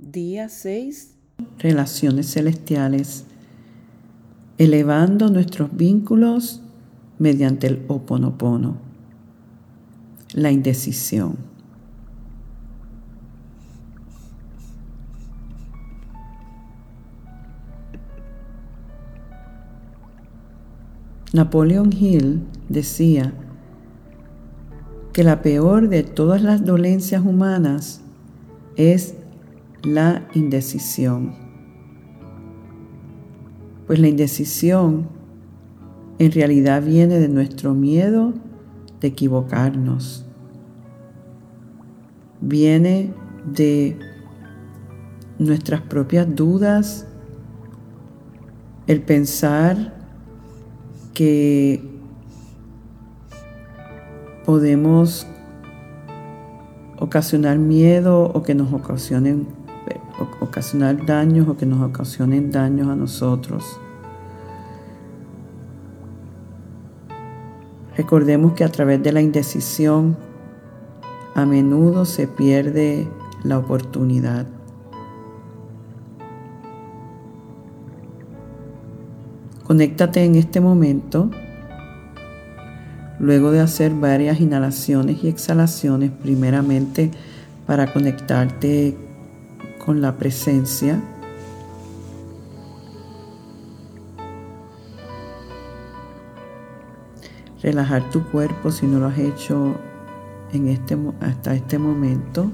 Día 6. Relaciones celestiales. Elevando nuestros vínculos mediante el oponopono. La indecisión. Napoleon Hill decía que la peor de todas las dolencias humanas es la indecisión. Pues la indecisión en realidad viene de nuestro miedo de equivocarnos. Viene de nuestras propias dudas, el pensar que podemos ocasionar miedo o que nos ocasionen ocasionar daños o que nos ocasionen daños a nosotros. Recordemos que a través de la indecisión a menudo se pierde la oportunidad. Conéctate en este momento luego de hacer varias inhalaciones y exhalaciones, primeramente para conectarte con la presencia. Relajar tu cuerpo si no lo has hecho en este, hasta este momento.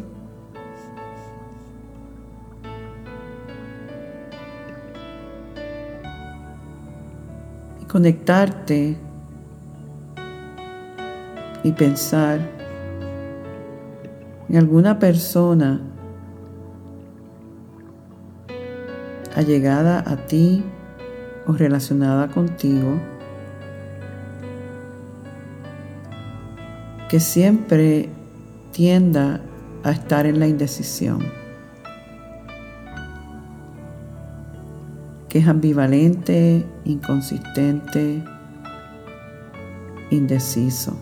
Y conectarte y pensar en alguna persona allegada a ti o relacionada contigo que siempre tienda a estar en la indecisión, que es ambivalente, inconsistente, indeciso.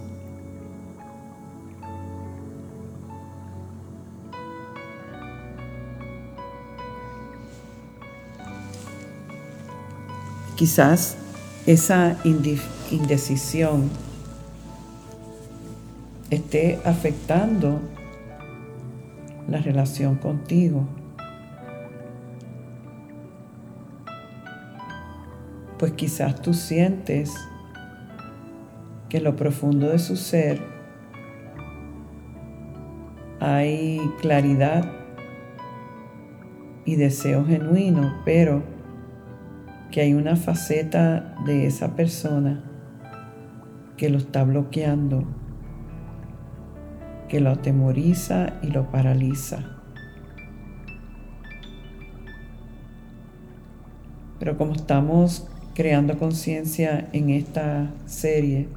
Quizás esa indecisión esté afectando la relación contigo. Pues quizás tú sientes que en lo profundo de su ser hay claridad y deseo genuino, pero que hay una faceta de esa persona que lo está bloqueando, que lo atemoriza y lo paraliza. Pero como estamos creando conciencia en esta serie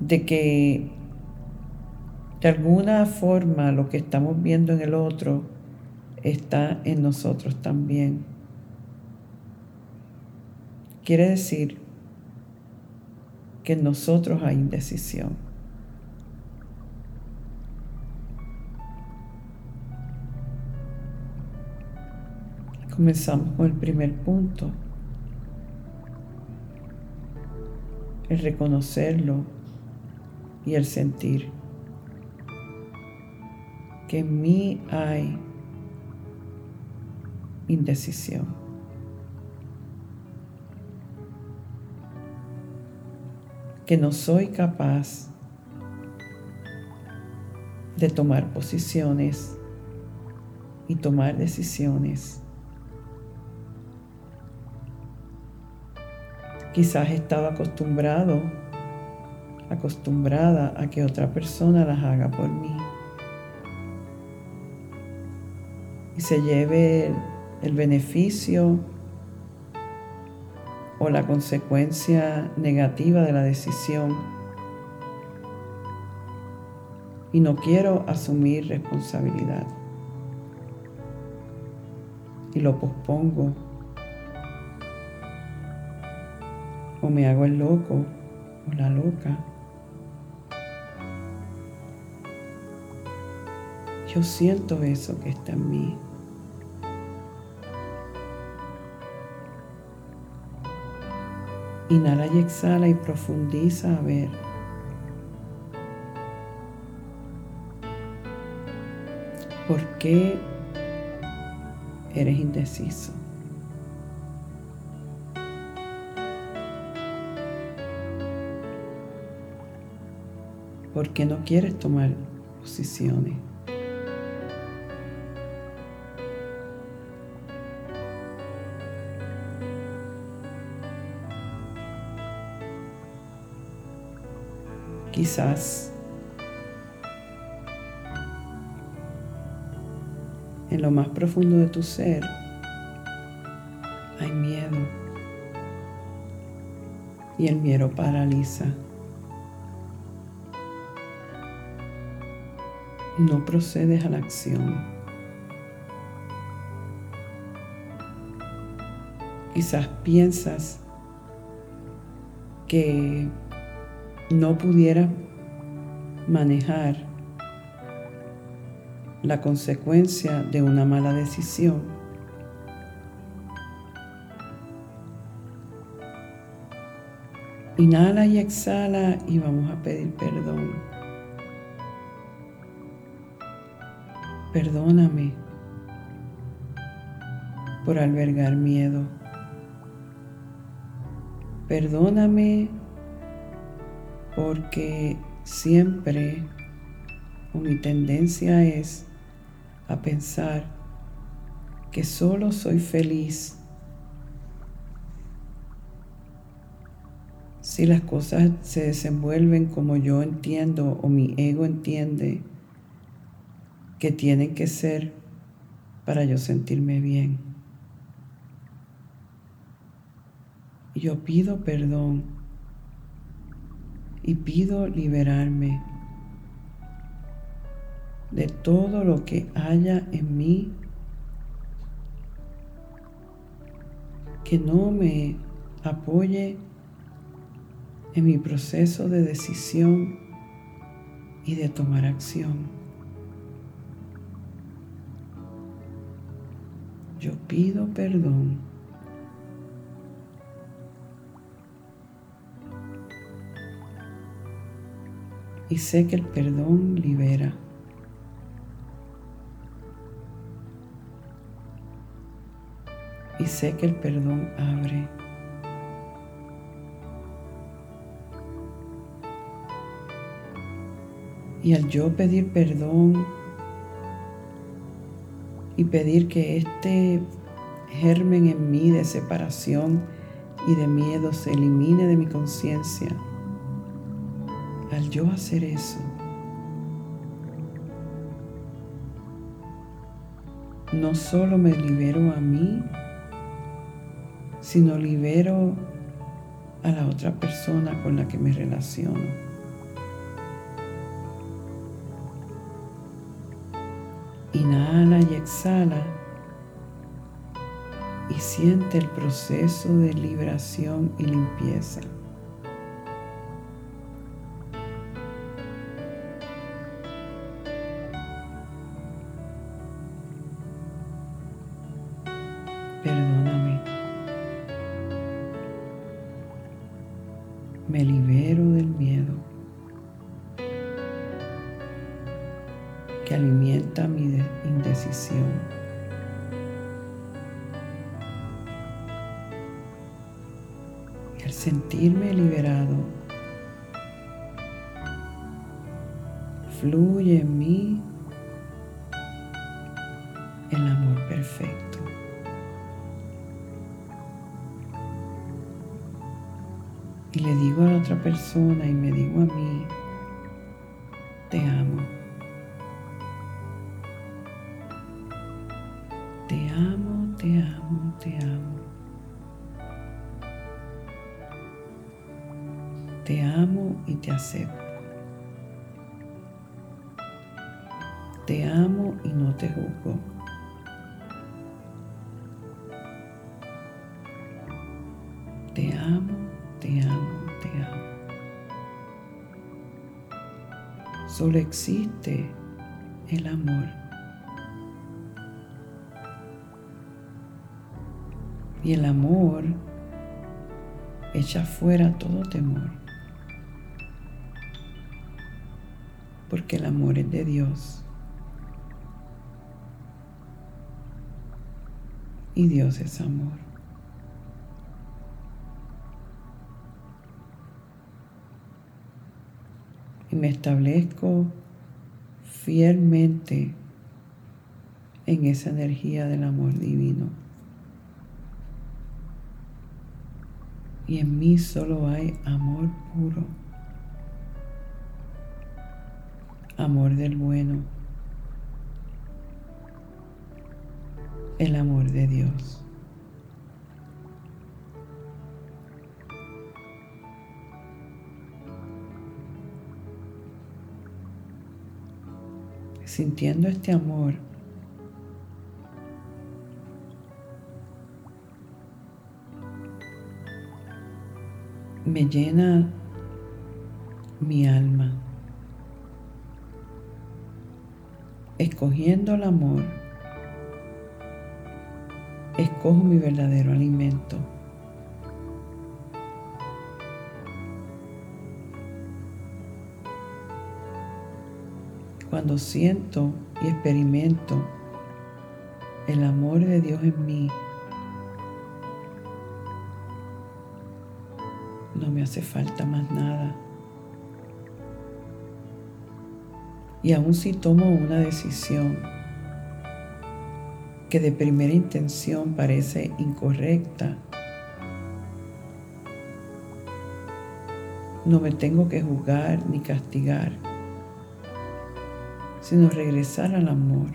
de que de alguna forma lo que estamos viendo en el otro está en nosotros también. Quiere decir que en nosotros hay indecisión. Comenzamos con el primer punto, el reconocerlo y el sentir que en mí hay indecisión. Que no soy capaz de tomar posiciones y tomar decisiones. Quizás he estado acostumbrado, acostumbrada a que otra persona las haga por mí. Y se lleve el beneficio o la consecuencia negativa de la decisión. Y no quiero asumir responsabilidad. Y lo pospongo. O me hago el loco o la loca. Yo siento eso que está en mí. Inhala y exhala y profundiza a ver. ¿Por qué eres indeciso? ¿Por qué no quieres tomar posiciones? Quizás en lo más profundo de tu ser hay miedo y el miedo paraliza. No procedes a la acción. Quizás piensas que no pudiera manejar la consecuencia de una mala decisión. Inhala y exhala y vamos a pedir perdón. Perdóname por albergar miedo. Perdóname porque siempre mi tendencia es a pensar que solo soy feliz si las cosas se desenvuelven como yo entiendo o mi ego entiende que tienen que ser para yo sentirme bien. Yo pido perdón y pido liberarme de todo lo que haya en mí que no me apoye en mi proceso de decisión y de tomar acción. Yo pido perdón y sé que el perdón libera. Y sé que el perdón abre. Y al yo pedir perdón y pedir que este germen en mí de separación y de miedo se elimine de mi conciencia, yo hacer eso, no solo me libero a mí, sino libero a la otra persona con la que me relaciono. Inhala y exhala y siente el proceso de liberación y limpieza. Sentirme liberado, fluye en mí el amor perfecto. y le digo a la otra persona y me digo a mí, Te amo y no te juzgo. Te amo, te amo, te amo. Solo existe el amor. Y el amor echa fuera todo temor. Porque el amor es de Dios. Y Dios es amor. Y me establezco fielmente en esa energía del amor divino. Y en mí solo hay amor puro, amor del bueno, el amor de Dios. Sintiendo este amor, me llena mi alma. Escogiendo el amor, escojo mi verdadero alimento. Cuando siento y experimento el amor de Dios en mí, no me hace falta más nada. Y aun si tomo una decisión que de primera intención parece incorrecta, no me tengo que juzgar ni castigar, sino regresar al amor,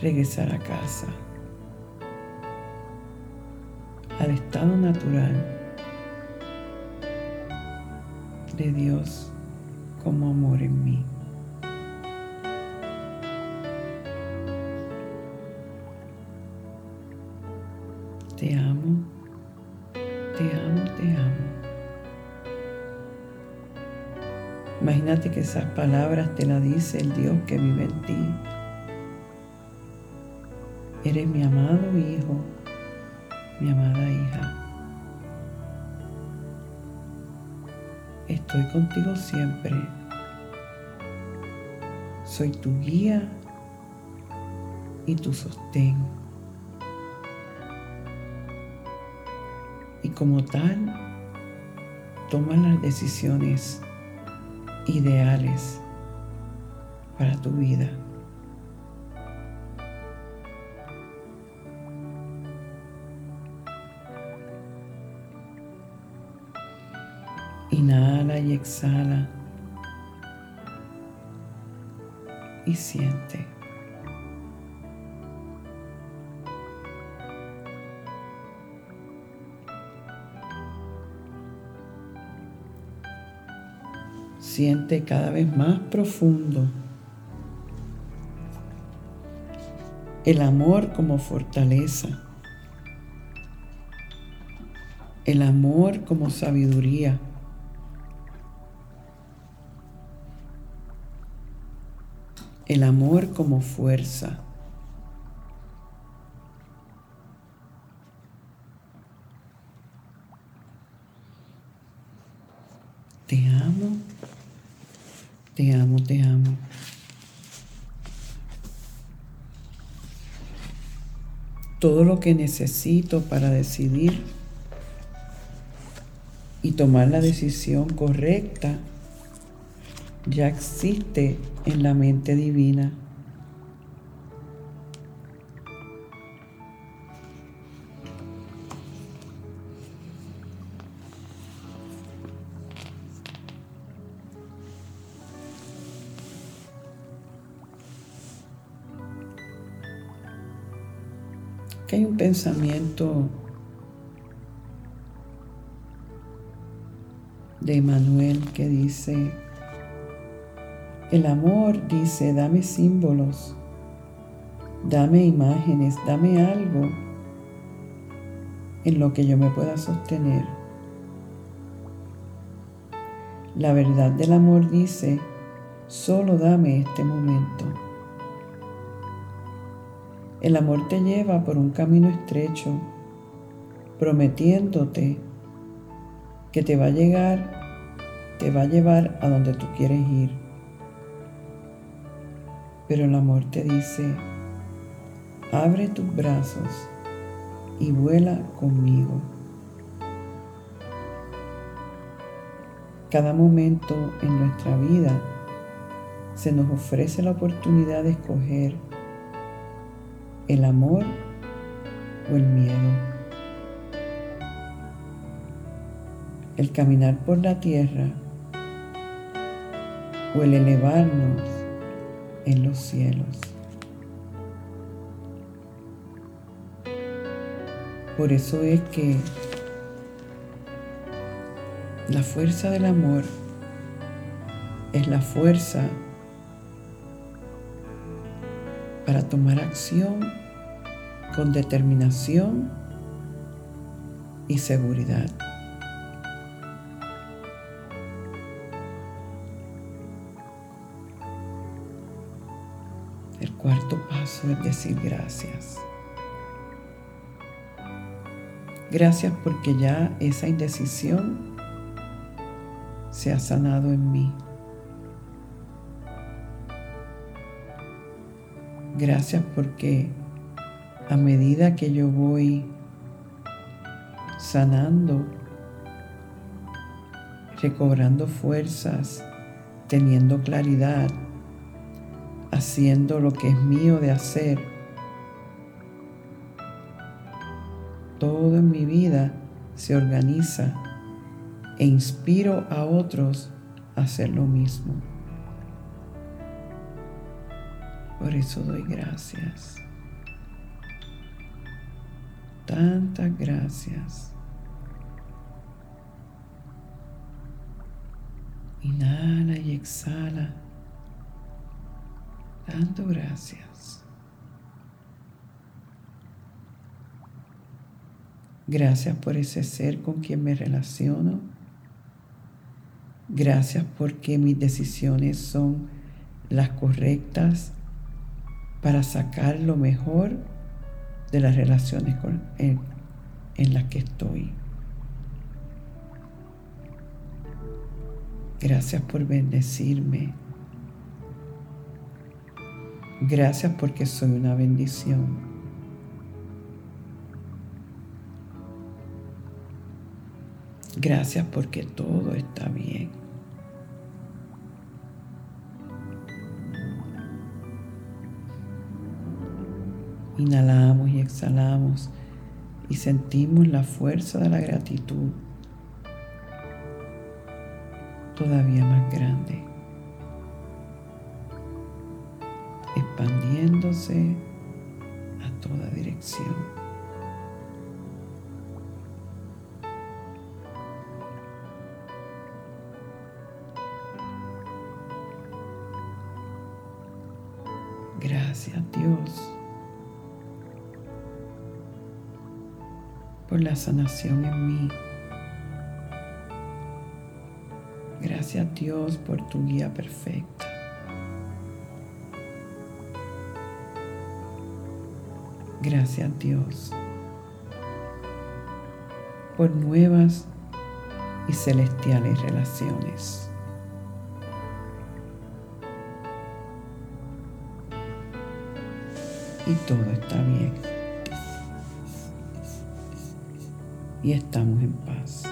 regresar a casa al estado natural de Dios como amor en mí. Te amo, te amo, te amo. Imagínate que esas palabras te las dice el Dios que vive en ti. Eres mi amado Hijo mi amada hija. Estoy contigo siempre. Soy tu guía y tu sostén. Y como tal, toma las decisiones ideales para tu vida. Exhala. Y siente. Siente cada vez más profundo el amor como fortaleza, el amor como sabiduría, el amor como fuerza. Te amo, te amo, te amo. Todo lo que necesito para decidir y tomar la decisión correcta ya existe en la mente divina. que hay un pensamiento de Manuel que dice, el amor dice, dame símbolos, dame imágenes, dame algo en lo que yo me pueda sostener. La verdad del amor dice, solo dame este momento. El amor te lleva por un camino estrecho, prometiéndote que te va a llegar, te va a llevar a donde tú quieres ir. Pero el amor te dice, abre tus brazos y vuela conmigo. Cada momento en nuestra vida se nos ofrece la oportunidad de escoger el amor o el miedo. El caminar por la tierra o el elevarnos en los cielos. Por eso es que la fuerza del amor es la fuerza para tomar acción con determinación y seguridad. Cuarto paso es decir gracias. Gracias porque ya esa indecisión se ha sanado en mí. Gracias porque a medida que yo voy sanando, recobrando fuerzas, teniendo claridad, haciendo lo que es mío de hacer, todo en mi vida se organiza e inspiro a otros a hacer lo mismo. Por eso doy gracias. Tantas gracias. Inhala y exhala. Dando gracias. Gracias por ese ser con quien me relaciono Gracias porque mis decisiones son las correctas para sacar lo mejor de las relaciones en, en las que estoy. Gracias por bendecirme. Gracias porque soy una bendición. Gracias porque todo está bien. Inhalamos y exhalamos y sentimos la fuerza de la gratitud todavía más grande, expandiéndose a toda dirección. Gracias Dios. por la sanación en mí. Gracias Dios por tu guía perfecta. Gracias Dios por nuevas y celestiales relaciones. Y todo está bien. y estamos en paz.